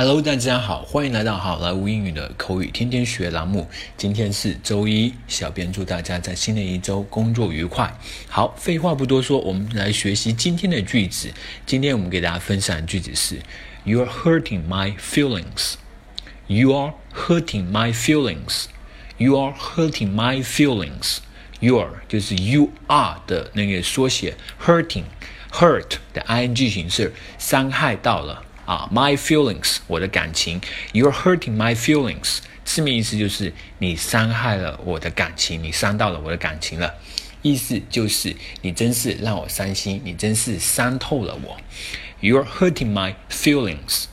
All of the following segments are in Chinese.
Hello，大家好，欢迎来到好莱坞英语的口语天天学栏目。今天是周一，小编祝大家在新的一周工作愉快。好，废话不多说，我们来学习今天的句子。今天我们给大家分享的句子是：You are hurting my feelings. You are hurting my feelings. You are hurting my feelings. You are 就是 you are 的那个缩写，hurting，hurt 的 ing 形式，伤害到了。啊，my feelings，我的感情，you're hurting my feelings，字面意思就是你伤害了我的感情，你伤到了我的感情了，意思就是你真是让我伤心，你真是伤透了我，you're hurting my feelings。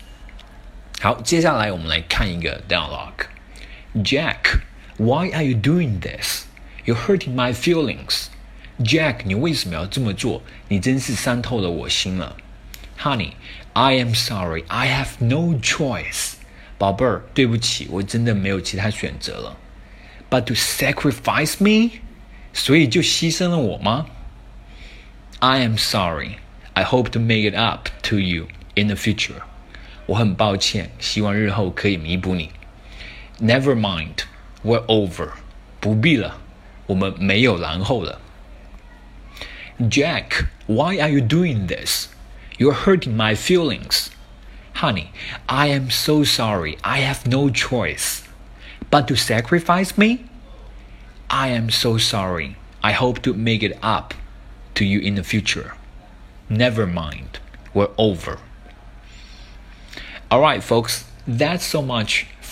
好，接下来我们来看一个 dialogue。Jack，why are you doing this？You're hurting my feelings。Jack，你为什么要这么做？你真是伤透了我心了。Honey, I am sorry. I have no choice. 宝贝儿，对不起，我真的没有其他选择了。But to sacrifice me，所以就牺牲了我吗？I am sorry. I hope to make it up to you in the future. 我很抱歉，希望日后可以弥补你。Never mind. We're over. 不必了，我们没有然后了。Jack, why are you doing this? You're hurting my feelings. Honey, I am so sorry. I have no choice. But to sacrifice me? I am so sorry. I hope to make it up to you in the future. Never mind. We're over. Alright, folks, that's so much